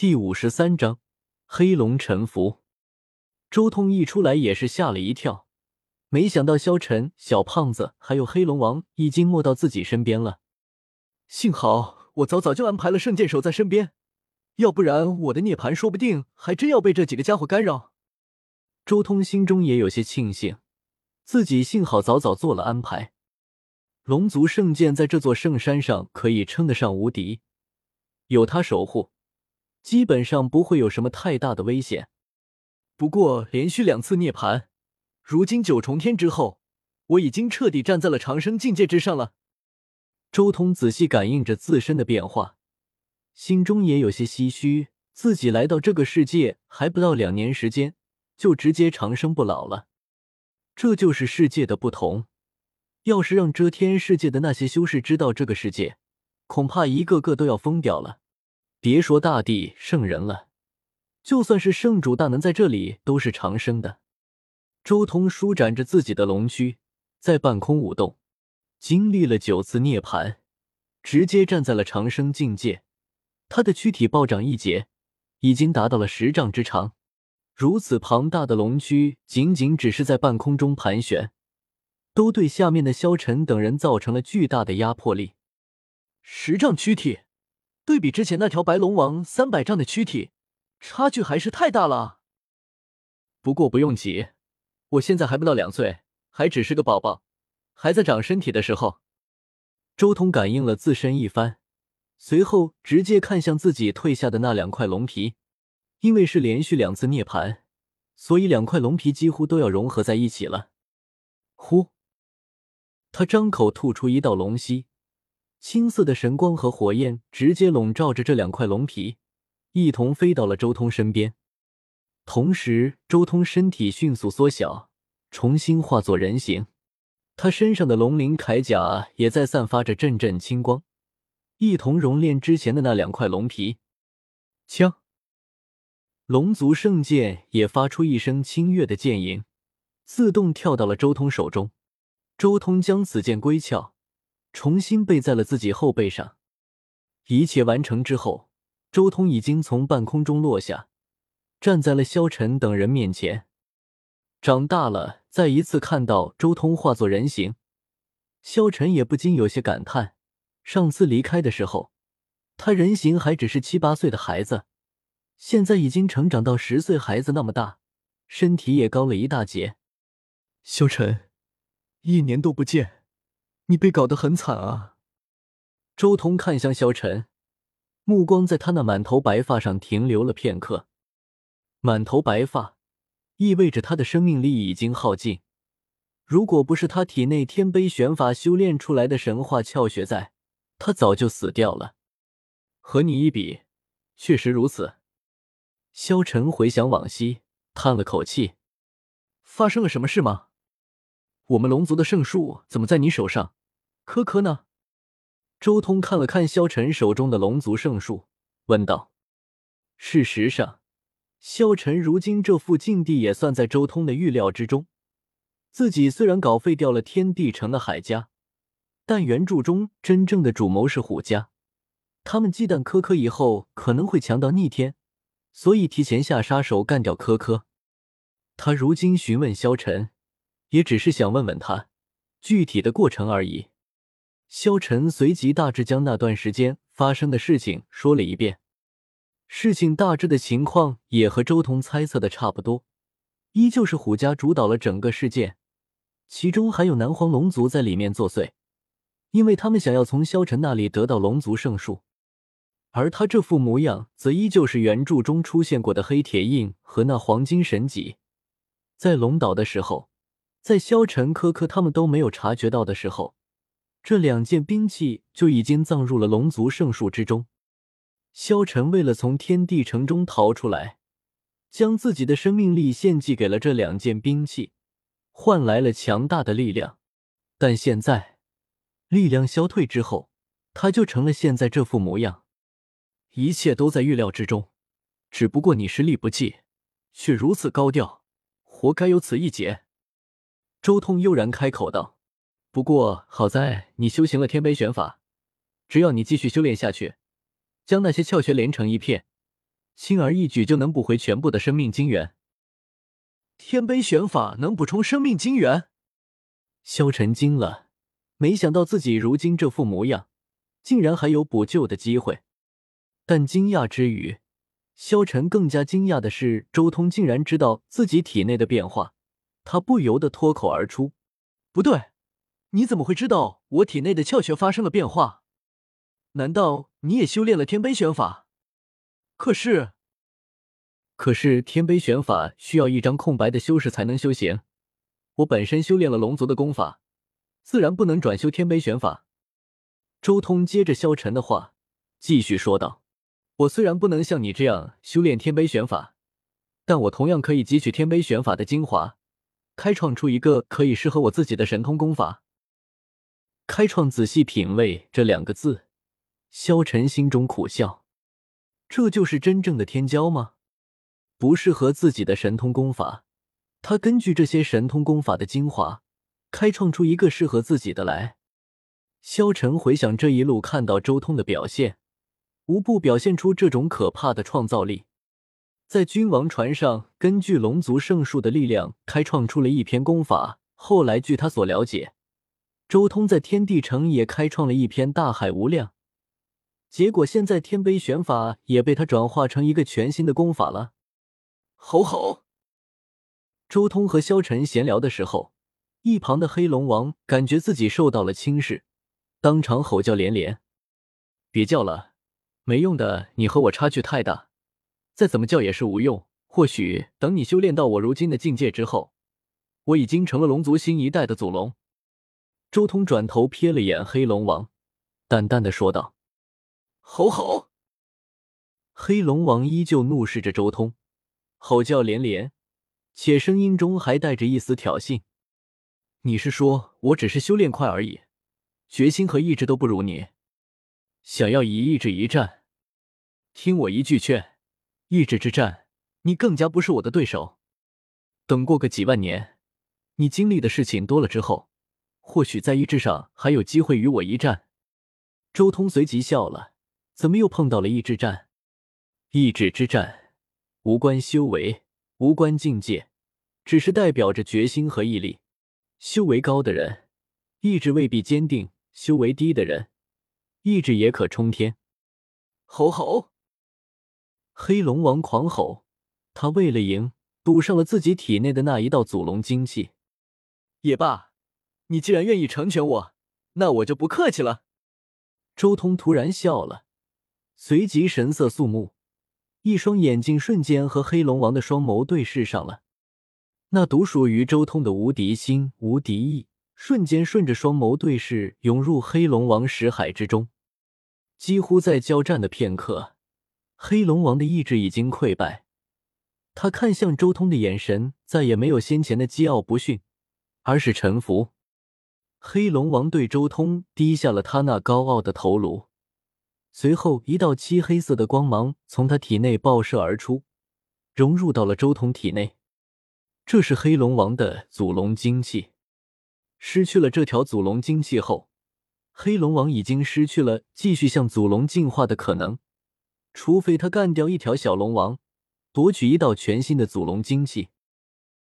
第五十三章黑龙沉浮。周通一出来也是吓了一跳，没想到萧晨、小胖子还有黑龙王已经没到自己身边了。幸好我早早就安排了圣剑守在身边，要不然我的涅槃说不定还真要被这几个家伙干扰。周通心中也有些庆幸，自己幸好早早做了安排。龙族圣剑在这座圣山上可以称得上无敌。有他守护，基本上不会有什么太大的危险。不过连续两次涅槃，如今九重天之后，我已经彻底站在了长生境界之上了。周通仔细感应着自身的变化，心中也有些唏嘘。自己来到这个世界还不到两年时间，就直接长生不老了。这就是世界的不同。要是让遮天世界的那些修士知道这个世界，恐怕一个个都要疯掉了。别说大帝圣人了，就算是圣主大能在这里都是长生的。周通舒展着自己的龙躯，在半空舞动，经历了九次涅槃，直接站在了长生境界。他的躯体暴涨一截，已经达到了十丈之长。如此庞大的龙躯，仅仅只是在半空中盘旋，都对下面的萧晨等人造成了巨大的压迫力。十丈躯体。对比之前那条白龙王三百丈的躯体，差距还是太大了。不过不用急，我现在还不到两岁，还只是个宝宝，还在长身体的时候。周通感应了自身一番，随后直接看向自己退下的那两块龙皮，因为是连续两次涅槃，所以两块龙皮几乎都要融合在一起了。呼，他张口吐出一道龙息。青色的神光和火焰直接笼罩着这两块龙皮，一同飞到了周通身边。同时，周通身体迅速缩小，重新化作人形。他身上的龙鳞铠甲也在散发着阵阵青光，一同熔炼之前的那两块龙皮。枪，龙族圣剑也发出一声清越的剑吟，自动跳到了周通手中。周通将此剑归鞘。重新背在了自己后背上。一切完成之后，周通已经从半空中落下，站在了萧晨等人面前。长大了，再一次看到周通化作人形，萧晨也不禁有些感叹：上次离开的时候，他人形还只是七八岁的孩子，现在已经成长到十岁孩子那么大，身体也高了一大截。萧晨，一年都不见。你被搞得很惨啊！周通看向萧晨，目光在他那满头白发上停留了片刻。满头白发意味着他的生命力已经耗尽。如果不是他体内天碑玄法修炼出来的神话窍穴在，他早就死掉了。和你一比，确实如此。萧晨回想往昔，叹了口气：“发生了什么事吗？我们龙族的圣树怎么在你手上？”科科呢？周通看了看萧晨手中的龙族圣树，问道：“事实上，萧晨如今这副境地也算在周通的预料之中。自己虽然搞废掉了天地城的海家，但原著中真正的主谋是虎家。他们忌惮科科以后可能会强到逆天，所以提前下杀手干掉科科。他如今询问萧晨，也只是想问问他具体的过程而已。”萧晨随即大致将那段时间发生的事情说了一遍，事情大致的情况也和周通猜测的差不多，依旧是虎家主导了整个事件，其中还有南荒龙族在里面作祟，因为他们想要从萧晨那里得到龙族圣树，而他这副模样则依旧是原著中出现过的黑铁印和那黄金神戟，在龙岛的时候，在萧晨、科科他们都没有察觉到的时候。这两件兵器就已经葬入了龙族圣树之中。萧晨为了从天地城中逃出来，将自己的生命力献祭给了这两件兵器，换来了强大的力量。但现在，力量消退之后，他就成了现在这副模样。一切都在预料之中，只不过你实力不济，却如此高调，活该有此一劫。周通悠然开口道。不过好在你修行了天杯玄法，只要你继续修炼下去，将那些窍穴连成一片，轻而易举就能补回全部的生命精元。天杯玄法能补充生命精元？萧晨惊了，没想到自己如今这副模样，竟然还有补救的机会。但惊讶之余，萧晨更加惊讶的是，周通竟然知道自己体内的变化。他不由得脱口而出：“不对，你怎么会知道我体内的窍穴发生了变化？难道你也修炼了天杯玄法？可是……”可是天杯玄法需要一张空白的修士才能修行，我本身修炼了龙族的功法，自然不能转修天杯玄法。周通接着萧晨的话继续说道：“我虽然不能像你这样修炼天杯玄法，但我同样可以汲取天杯玄法的精华，开创出一个可以适合我自己的神通功法。”开创，仔细品味这两个字，萧晨心中苦笑：这就是真正的天骄吗？不适合自己的神通功法，他根据这些神通功法的精华，开创出一个适合自己的来。萧晨回想这一路看到周通的表现，无不表现出这种可怕的创造力。在君王船上，根据龙族圣树的力量开创出了一篇功法。后来，据他所了解，周通在天地城也开创了一篇大海无量。结果，现在天碑玄法也被他转化成一个全新的功法了。吼吼！周通和萧晨闲聊的时候，一旁的黑龙王感觉自己受到了轻视，当场吼叫连连：“别叫了，没用的！你和我差距太大，再怎么叫也是无用。或许等你修炼到我如今的境界之后，我已经成了龙族新一代的祖龙。”周通转头瞥了眼黑龙王，淡淡的说道：“吼吼！”黑龙王依旧怒视着周通。吼叫连连，且声音中还带着一丝挑衅。你是说我只是修炼快而已，决心和意志都不如你？想要以意志一战？听我一句劝，意志之战，你更加不是我的对手。等过个几万年，你经历的事情多了之后，或许在意志上还有机会与我一战。周通随即笑了，怎么又碰到了意志战？意志之战。无关修为，无关境界，只是代表着决心和毅力。修为高的人，意志未必坚定；修为低的人，意志也可冲天。吼吼！黑龙王狂吼，他为了赢，赌上了自己体内的那一道祖龙精气。也罢，你既然愿意成全我，那我就不客气了。周通突然笑了，随即神色肃穆。一双眼睛瞬间和黑龙王的双眸对视上了，那独属于周通的无敌心、无敌意，瞬间顺着双眸对视涌入黑龙王识海之中。几乎在交战的片刻，黑龙王的意志已经溃败，他看向周通的眼神再也没有先前的桀骜不驯，而是臣服。黑龙王对周通低下了他那高傲的头颅。随后，一道漆黑色的光芒从他体内爆射而出，融入到了周通体内。这是黑龙王的祖龙精气。失去了这条祖龙精气后，黑龙王已经失去了继续向祖龙进化的可能，除非他干掉一条小龙王，夺取一道全新的祖龙精气。